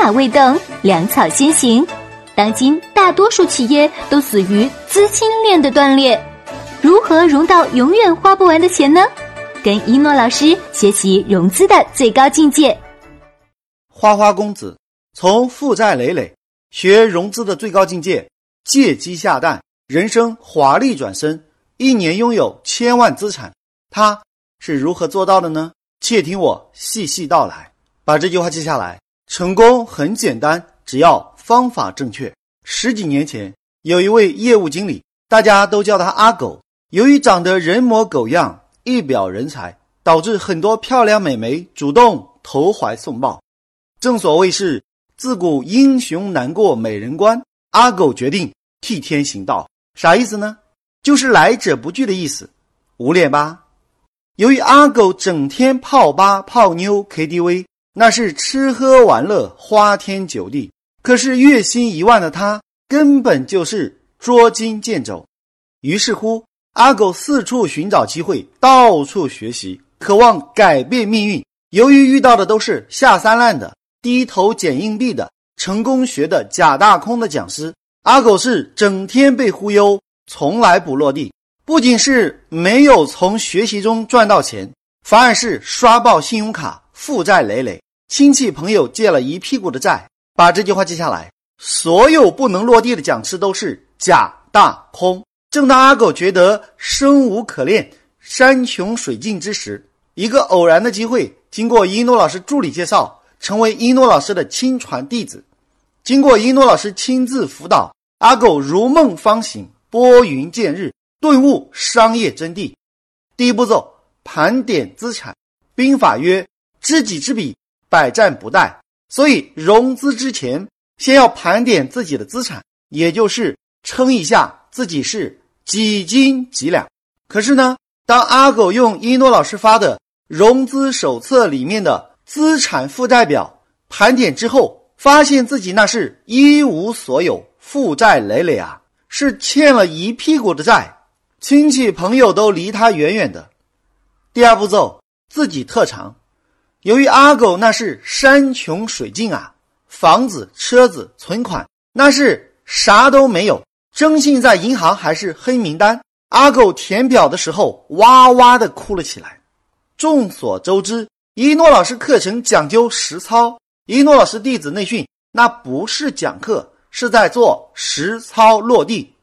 马未动，粮草先行。当今大多数企业都死于资金链的断裂，如何融到永远花不完的钱呢？跟一诺老师学习融资的最高境界。花花公子从负债累累学融资的最高境界，借鸡下蛋，人生华丽转身，一年拥有千万资产，他是如何做到的呢？且听我细细道来。把这句话记下来，成功很简单，只要方法正确。十几年前，有一位业务经理，大家都叫他阿狗，由于长得人模狗样，一表人才，导致很多漂亮美眉主动投怀送抱。正所谓是自古英雄难过美人关，阿狗决定替天行道，啥意思呢？就是来者不拒的意思，无脸吧？由于阿狗整天泡吧、泡妞、KTV，那是吃喝玩乐、花天酒地。可是月薪一万的他，根本就是捉襟见肘。于是乎，阿狗四处寻找机会，到处学习，渴望改变命运。由于遇到的都是下三滥的。低头捡硬币的成功学的假大空的讲师，阿狗是整天被忽悠，从来不落地。不仅是没有从学习中赚到钱，反而是刷爆信用卡，负债累累，亲戚朋友借了一屁股的债。把这句话记下来：所有不能落地的讲师都是假大空。正当阿狗觉得生无可恋、山穷水尽之时，一个偶然的机会，经过一诺老师助理介绍。成为一诺老师的亲传弟子，经过一诺老师亲自辅导，阿狗如梦方醒，拨云见日，顿悟商业真谛。第一步骤，盘点资产。兵法曰：知己知彼，百战不殆。所以融资之前，先要盘点自己的资产，也就是称一下自己是几斤几两。可是呢，当阿狗用一诺老师发的融资手册里面的。资产负债表盘点之后，发现自己那是一无所有，负债累累啊，是欠了一屁股的债，亲戚朋友都离他远远的。第二步骤，自己特长。由于阿狗那是山穷水尽啊，房子、车子、存款那是啥都没有，征信在银行还是黑名单。阿狗填表的时候哇哇的哭了起来。众所周知。一诺老师课程讲究实操，一诺老师弟子内训那不是讲课，是在做实操落地。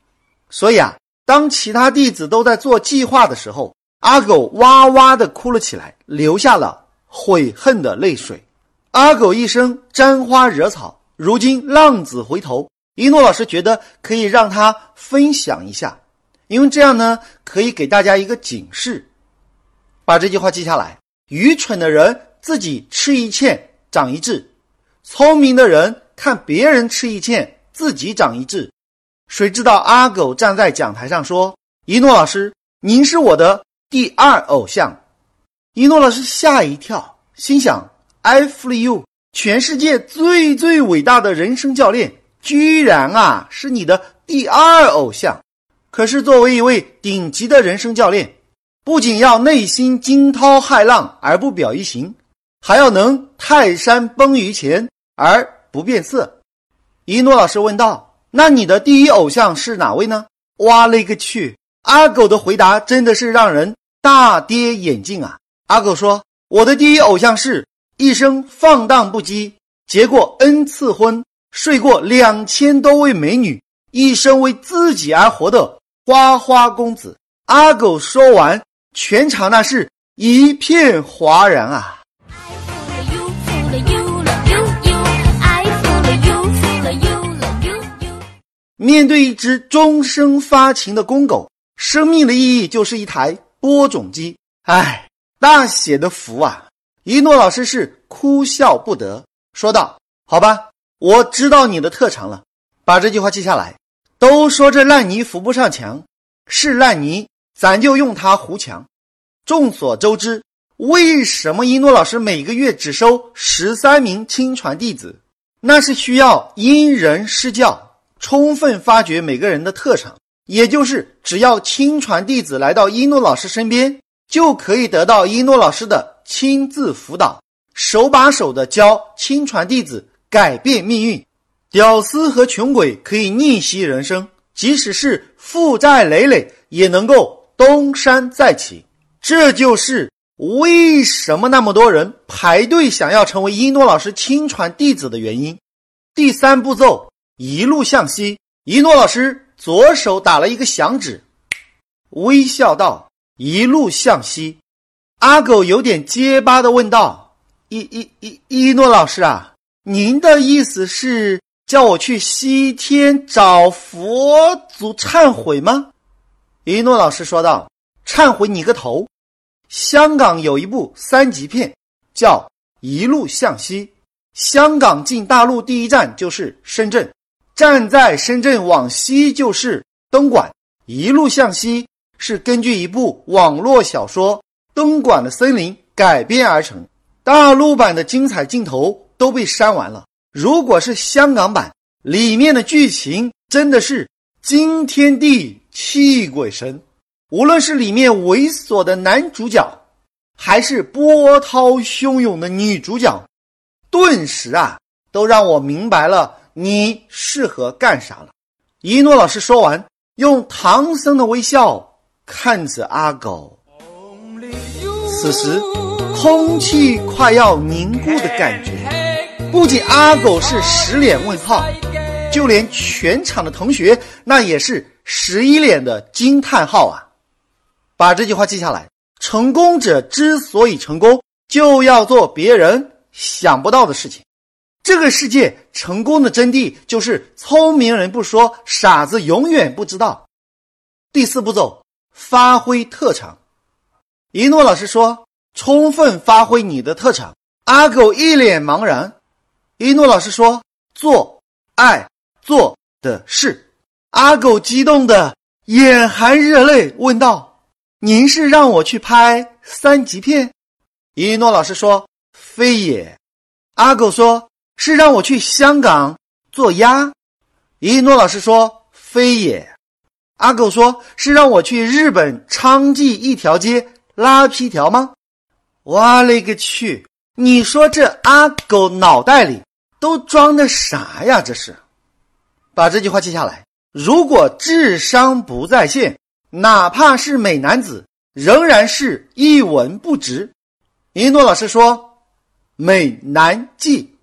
所以啊，当其他弟子都在做计划的时候，阿狗哇哇的哭了起来，留下了悔恨的泪水。阿狗一生沾花惹草，如今浪子回头，一诺老师觉得可以让他分享一下，因为这样呢，可以给大家一个警示。把这句话记下来。愚蠢的人自己吃一堑长一智，聪明的人看别人吃一堑自己长一智。谁知道阿狗站在讲台上说：“一诺老师，您是我的第二偶像。”一诺老师吓一跳，心想：“I feel you，全世界最最伟大的人生教练，居然啊是你的第二偶像。”可是作为一位顶级的人生教练。不仅要内心惊涛骇浪而不表一形，还要能泰山崩于前而不变色。一诺老师问道：“那你的第一偶像是哪位呢？”哇嘞个去！阿狗的回答真的是让人大跌眼镜啊！阿狗说：“我的第一偶像是一生放荡不羁，结过 n 次婚，睡过两千多位美女，一生为自己而活的花花公子。”阿狗说完。全场那是一片哗然啊！面对一只终生发情的公狗，生命的意义就是一台播种机。唉，大写的福啊！一诺老师是哭笑不得，说道：“好吧，我知道你的特长了，把这句话记下来。都说这烂泥扶不上墙，是烂泥。”咱就用它糊墙。众所周知，为什么一诺老师每个月只收十三名亲传弟子？那是需要因人施教，充分发掘每个人的特长。也就是，只要亲传弟子来到一诺老师身边，就可以得到一诺老师的亲自辅导，手把手的教亲传弟子改变命运。屌丝和穷鬼可以逆袭人生，即使是负债累累，也能够东山再起。这就是为什么那么多人排队想要成为一诺老师亲传弟子的原因。第三步骤，一路向西。一诺老师左手打了一个响指，微笑道：“一路向西。”阿狗有点结巴的问道：“一、一、一，一诺老师啊，您的意思是叫我去西天找佛祖忏悔吗？”一诺老师说道：“忏悔你个头！香港有一部三级片叫《一路向西》，香港进大陆第一站就是深圳。”站在深圳往西就是东莞，一路向西是根据一部网络小说《东莞的森林》改编而成。大陆版的精彩镜头都被删完了。如果是香港版，里面的剧情真的是惊天地泣鬼神。无论是里面猥琐的男主角，还是波涛汹涌的女主角，顿时啊，都让我明白了。你适合干啥了？一诺老师说完，用唐僧的微笑看着阿狗。此时，空气快要凝固的感觉，不仅阿狗是十脸问号，就连全场的同学那也是十一脸的惊叹号啊！把这句话记下来：成功者之所以成功，就要做别人想不到的事情。这个世界成功的真谛就是聪明人不说，傻子永远不知道。第四步骤，发挥特长。一诺老师说：“充分发挥你的特长。”阿狗一脸茫然。一诺老师说：“做爱做的事。”阿狗激动的眼含热泪，问道：“您是让我去拍三级片？”一诺老师说：“非也。”阿狗说。是让我去香港做鸭，一诺老师说非也。阿狗说是让我去日本昌记一条街拉皮条吗？我勒个去！你说这阿狗脑袋里都装的啥呀？这是，把这句话记下来。如果智商不在线，哪怕是美男子，仍然是一文不值。一诺老师说美男计。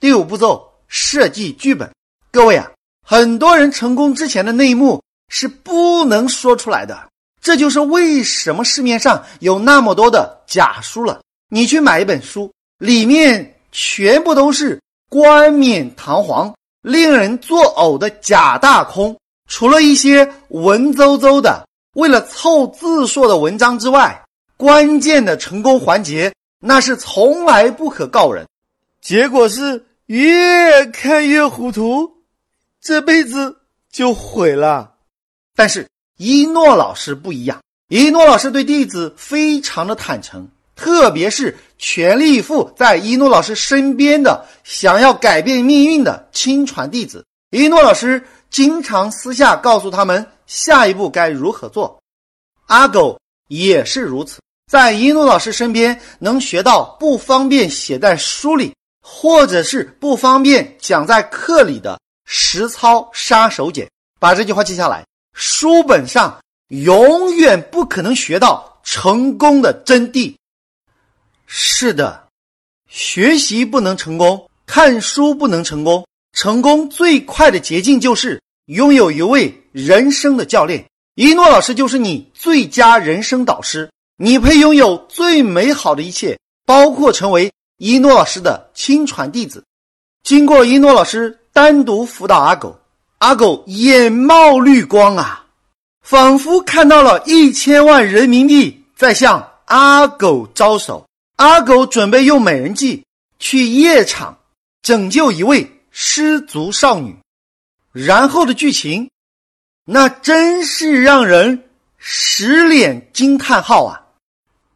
第五步骤设计剧本，各位啊，很多人成功之前的内幕是不能说出来的，这就是为什么市面上有那么多的假书了。你去买一本书，里面全部都是冠冕堂皇、令人作呕的假大空，除了一些文绉绉的为了凑字数的文章之外，关键的成功环节那是从来不可告人。结果是。越看越糊涂，这辈子就毁了。但是一诺老师不一样，一诺老师对弟子非常的坦诚，特别是全力以赴在一诺老师身边的想要改变命运的亲传弟子。一诺老师经常私下告诉他们下一步该如何做。阿狗也是如此，在一诺老师身边能学到不方便写在书里。或者是不方便讲在课里的实操杀手锏，把这句话记下来。书本上永远不可能学到成功的真谛。是的，学习不能成功，看书不能成功。成功最快的捷径就是拥有一位人生的教练。一诺老师就是你最佳人生导师，你配拥有最美好的一切，包括成为。一诺老师的亲传弟子，经过一诺老师单独辅导阿狗，阿狗眼冒绿光啊，仿佛看到了一千万人民币在向阿狗招手。阿狗准备用美人计去夜场拯救一位失足少女，然后的剧情，那真是让人十脸惊叹号啊！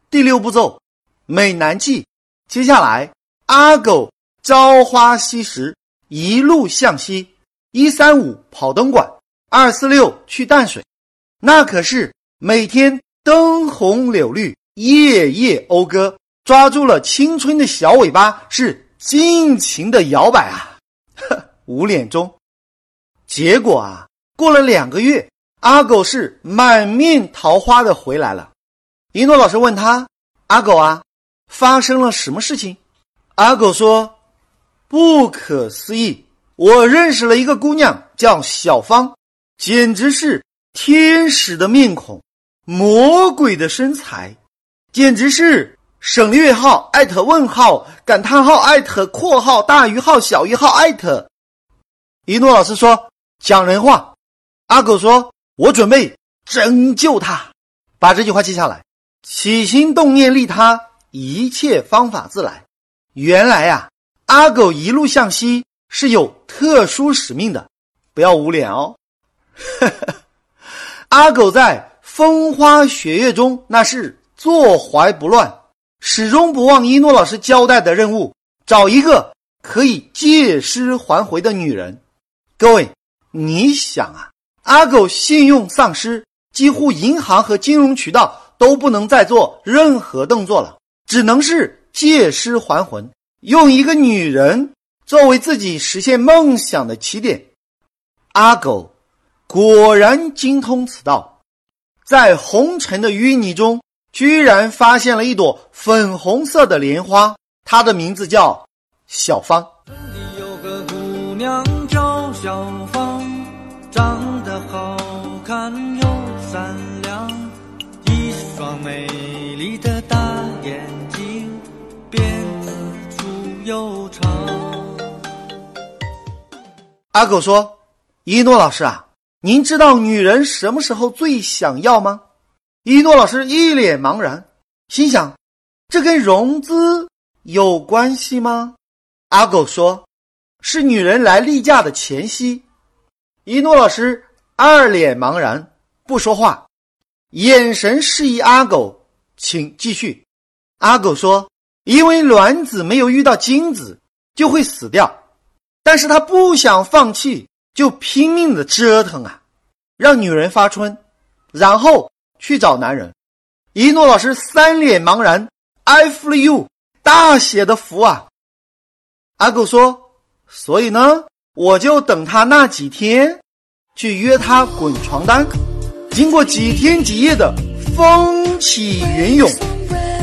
第六步骤，美男计。接下来，阿狗朝花夕拾，一路向西。一三五跑东莞，二四六去淡水，那可是每天灯红柳绿，夜夜讴歌。抓住了青春的小尾巴，是尽情的摇摆啊，呵，无脸中。结果啊，过了两个月，阿狗是满面桃花的回来了。一诺老师问他：“阿狗啊，发生了什么事情？”阿狗说：“不可思议，我认识了一个姑娘，叫小芳，简直是天使的面孔，魔鬼的身材，简直是省略号艾特问号感叹号艾特括号大于号小于号艾特。”一诺老师说。讲人话，阿狗说：“我准备拯救他，把这句话记下来。起心动念利他，一切方法自来。原来呀，阿狗一路向西是有特殊使命的，不要捂脸哦。阿狗在风花雪月中那是坐怀不乱，始终不忘一诺老师交代的任务，找一个可以借尸还魂的女人。各位。”你想啊，阿狗信用丧失，几乎银行和金融渠道都不能再做任何动作了，只能是借尸还魂，用一个女人作为自己实现梦想的起点。阿狗果然精通此道，在红尘的淤泥中，居然发现了一朵粉红色的莲花，它的名字叫小芳。有个姑娘叫小芳。长得好看粗又长。阿狗说：“一诺老师啊，您知道女人什么时候最想要吗？”一诺老师一脸茫然，心想：“这跟融资有关系吗？”阿狗说：“是女人来例假的前夕。”一诺老师二脸茫然，不说话，眼神示意阿狗，请继续。阿狗说：“因为卵子没有遇到精子，就会死掉，但是他不想放弃，就拼命的折腾啊，让女人发春，然后去找男人。”一诺老师三脸茫然，I feel you，大写的福啊！阿狗说：“所以呢？”我就等他那几天，去约他滚床单。经过几天几夜的风起云涌，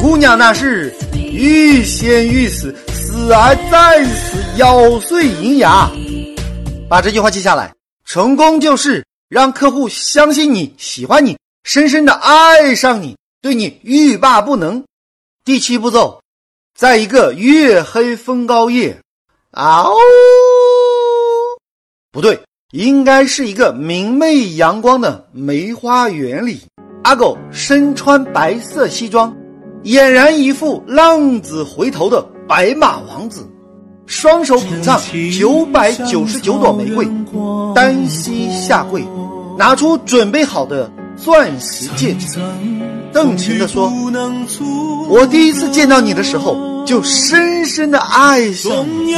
姑娘那是欲仙欲死，死而再死，咬碎银牙。把这句话记下来，成功就是让客户相信你喜欢你，深深的爱上你，对你欲罢不能。第七步骤，在一个月黑风高夜，嗷。不对，应该是一个明媚阳光的梅花园里。阿狗身穿白色西装，俨然一副浪子回头的白马王子，双手捧上九百九十九朵玫瑰，单膝下跪，拿出准备好的钻石戒指，动情地说：“我第一次见到你的时候，就深深的爱上你。”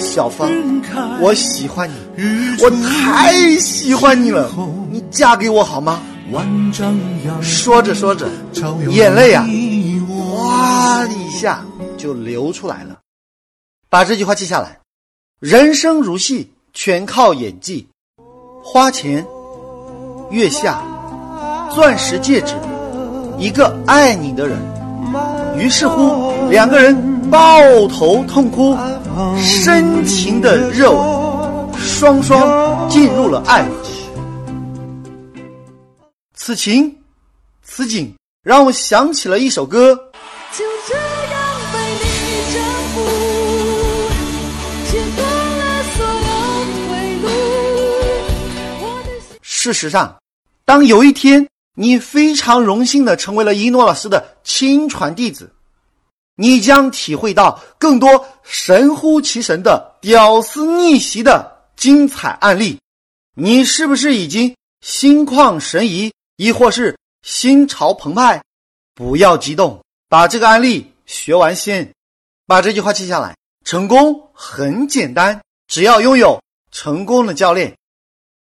小芳，我喜欢你，我太喜欢你了，你嫁给我好吗？说着说着，眼泪啊，哗一下就流出来了。把这句话记下来：人生如戏，全靠演技。花前月下，钻石戒指，一个爱你的人。于是乎，两个人抱头痛哭。深情的热吻，双双进入了爱河。此情此景，让我想起了一首歌。就这样被你征服，切断了所有退路。事实上，当有一天你非常荣幸的成为了一诺老师的亲传弟子。你将体会到更多神乎其神的屌丝逆袭的精彩案例。你是不是已经心旷神怡，亦或是心潮澎湃？不要激动，把这个案例学完先。把这句话记下来：成功很简单，只要拥有成功的教练。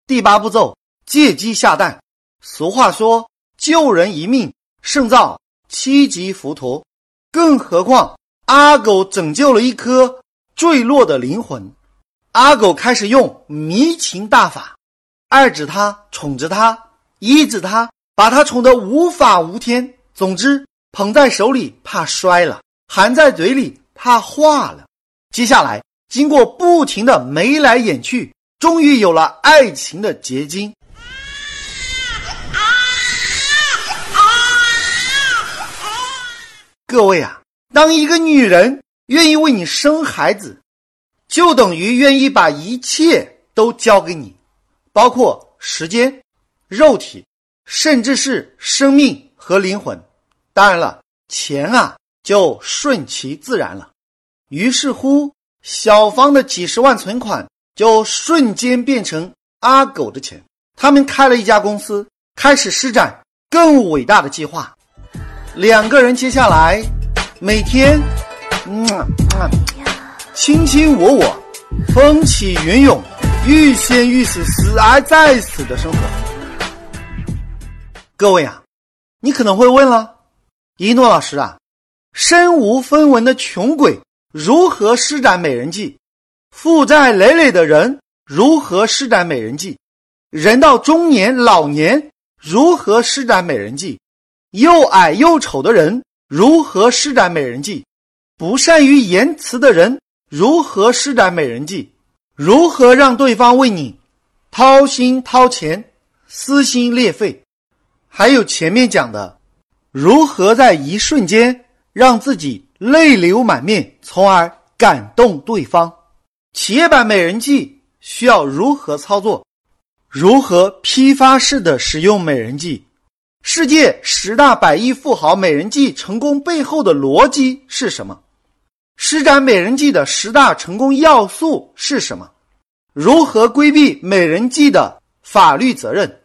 第八步骤：借机下蛋。俗话说：“救人一命胜造七级浮屠。”更何况，阿狗拯救了一颗坠落的灵魂。阿狗开始用迷情大法，爱着他，宠着他，依着他，把他宠得无法无天。总之，捧在手里怕摔了，含在嘴里怕化了。接下来，经过不停的眉来眼去，终于有了爱情的结晶。各位啊，当一个女人愿意为你生孩子，就等于愿意把一切都交给你，包括时间、肉体，甚至是生命和灵魂。当然了，钱啊就顺其自然了。于是乎，小芳的几十万存款就瞬间变成阿狗的钱。他们开了一家公司，开始施展更伟大的计划。两个人接下来每天，嗯嗯，卿卿我我，风起云涌，欲仙欲死，死而再死的生活。各位啊，你可能会问了，一诺老师啊，身无分文的穷鬼如何施展美人计？负债累累的人如何施展美人计？人到中年老年如何施展美人计？又矮又丑的人如何施展美人计？不善于言辞的人如何施展美人计？如何让对方为你掏心掏钱、撕心裂肺？还有前面讲的，如何在一瞬间让自己泪流满面，从而感动对方？企业版美人计需要如何操作？如何批发式的使用美人计？世界十大百亿富豪美人计成功背后的逻辑是什么？施展美人计的十大成功要素是什么？如何规避美人计的法律责任？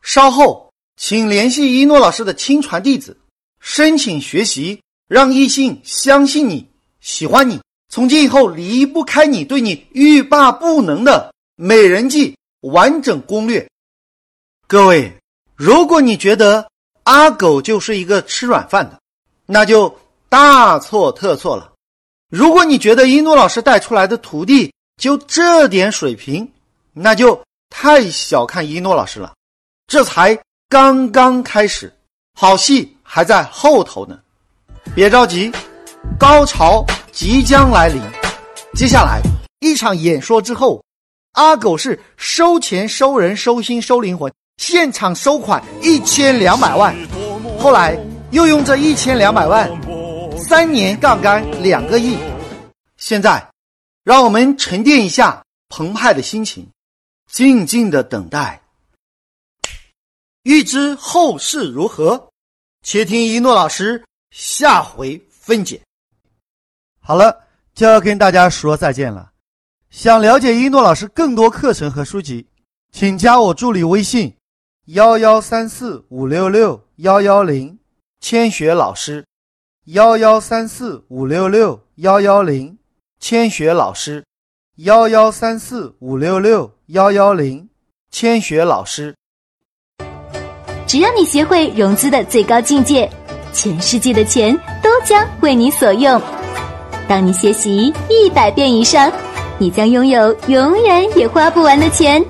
稍后请联系一诺老师的亲传弟子，申请学习，让异性相信你、喜欢你，从今以后离不开你，对你欲罢不能的美人计完整攻略。各位。如果你觉得阿狗就是一个吃软饭的，那就大错特错了。如果你觉得一诺老师带出来的徒弟就这点水平，那就太小看一诺老师了。这才刚刚开始，好戏还在后头呢。别着急，高潮即将来临。接下来一场演说之后，阿狗是收钱、收人、收心、收灵魂。现场收款一千两百万，后来又用这一千两百万，三年杠杆两个亿。现在，让我们沉淀一下澎湃的心情，静静的等待。欲知后事如何，且听一诺老师下回分解。好了，就要跟大家说再见了。想了解一诺老师更多课程和书籍，请加我助理微信。幺幺三四五六六幺幺零，千雪老师。幺幺三四五六六幺幺零，千雪老师。幺幺三四五六六幺幺零，千雪老师。只要你学会融资的最高境界，全世界的钱都将为你所用。当你学习一百遍以上，你将拥有永远也花不完的钱。